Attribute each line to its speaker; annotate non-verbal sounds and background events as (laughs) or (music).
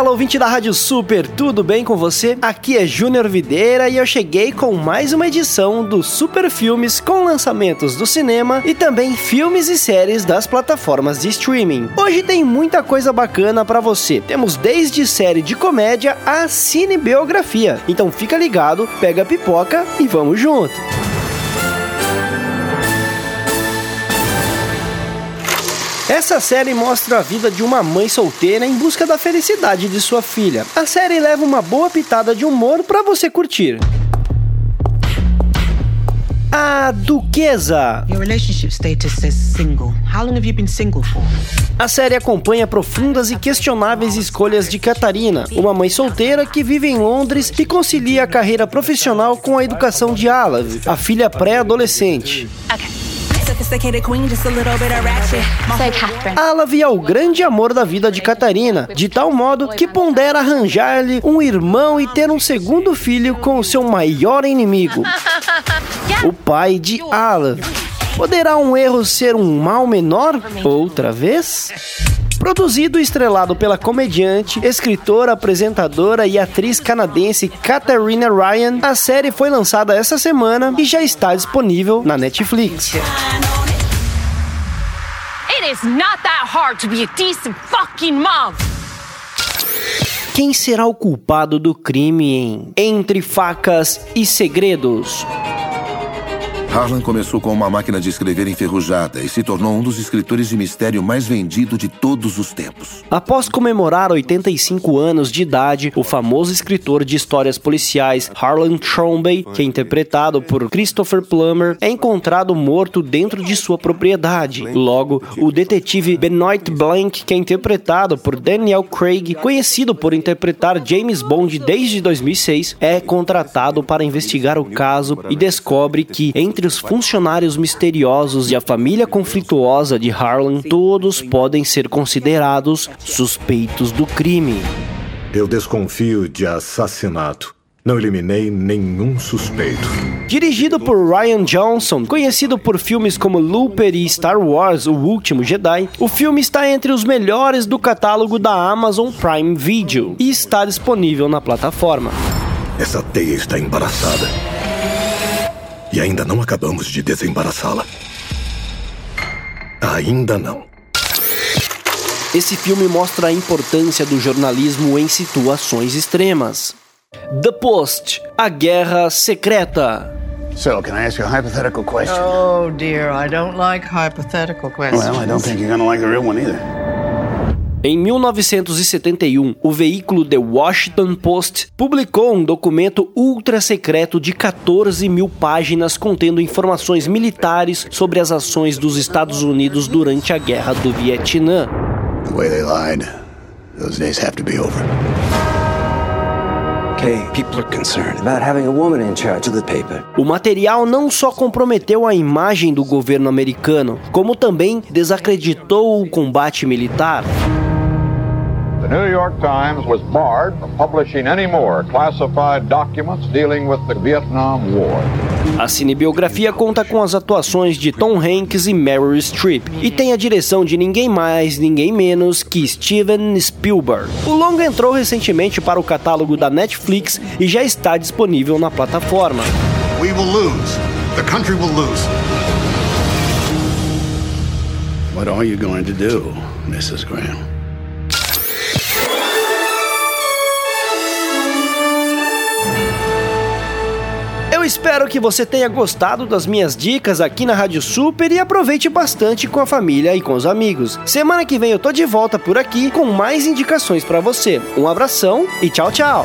Speaker 1: Fala, ouvinte da Rádio Super, tudo bem com você? Aqui é Júnior Videira e eu cheguei com mais uma edição do Super Filmes com lançamentos do cinema e também filmes e séries das plataformas de streaming. Hoje tem muita coisa bacana para você. Temos desde série de comédia a cinebiografia. Então fica ligado, pega a pipoca e vamos junto. Essa série mostra a vida de uma mãe solteira em busca da felicidade de sua filha. A série leva uma boa pitada de humor para você curtir. A Duquesa.
Speaker 2: Your relationship status says single. How long have you been single for?
Speaker 1: A série acompanha profundas e questionáveis escolhas de Catarina, uma mãe solteira que vive em Londres e concilia a carreira profissional com a educação de Alav, a filha pré-adolescente. Alav é o grande amor da vida de Catarina, de tal modo que pondera arranjar-lhe um irmão e ter um segundo filho com o seu maior inimigo, (laughs) o pai de Alav. Poderá um erro ser um mal menor? Outra vez? Produzido e estrelado pela comediante, escritora, apresentadora e atriz canadense Katharina Ryan, a série foi lançada essa semana e já está disponível na Netflix.
Speaker 3: It is not that hard to be a decent fucking mom.
Speaker 1: Quem será o culpado do crime em Entre Facas e Segredos?
Speaker 4: Harlan começou com uma máquina de escrever enferrujada e se tornou um dos escritores de mistério mais vendido de todos os tempos.
Speaker 1: Após comemorar 85 anos de idade, o famoso escritor de histórias policiais Harlan Thrombey, que é interpretado por Christopher Plummer, é encontrado morto dentro de sua propriedade. Logo, o detetive Benoit Blanc, que é interpretado por Daniel Craig, conhecido por interpretar James Bond desde 2006, é contratado para investigar o caso e descobre que entre entre os funcionários misteriosos e a família conflituosa de Harlan, todos podem ser considerados suspeitos do crime.
Speaker 5: Eu desconfio de assassinato. Não eliminei nenhum suspeito.
Speaker 1: Dirigido por Ryan Johnson, conhecido por filmes como Looper e Star Wars: O Último Jedi, o filme está entre os melhores do catálogo da Amazon Prime Video e está disponível na plataforma.
Speaker 5: Essa teia está embaraçada. E ainda não acabamos de desembaraçá-la. Ainda não.
Speaker 1: Esse filme mostra a importância do jornalismo em situações extremas. The Post A Guerra Secreta.
Speaker 6: So, can I ask you a hypothetical question?
Speaker 2: Oh dear, I don't like hypothetical questions.
Speaker 6: Well, I don't think you're gonna like the real one either.
Speaker 1: Em 1971, o veículo The Washington Post publicou um documento ultra secreto de 14 mil páginas contendo informações militares sobre as ações dos Estados Unidos durante a Guerra do Vietnã.
Speaker 6: The way they lied, those days have to be over.
Speaker 7: Okay, people are concerned about having a woman in charge of the paper.
Speaker 1: O material não só comprometeu a imagem do governo americano, como também desacreditou o combate militar.
Speaker 8: The New York Times was barred from publishing any more classified documents dealing with the Vietnam War.
Speaker 1: A cinebiografia conta com as atuações de Tom Hanks e Meryl Streep e tem a direção de ninguém mais, ninguém menos que Steven Spielberg. O longa entrou recentemente para o catálogo da Netflix e já está disponível na plataforma.
Speaker 9: We will lose. The country will lose.
Speaker 6: What are you going to do, Mrs. Graham?
Speaker 1: Espero que você tenha gostado das minhas dicas aqui na Rádio Super e aproveite bastante com a família e com os amigos. Semana que vem eu tô de volta por aqui com mais indicações para você. Um abração e tchau, tchau.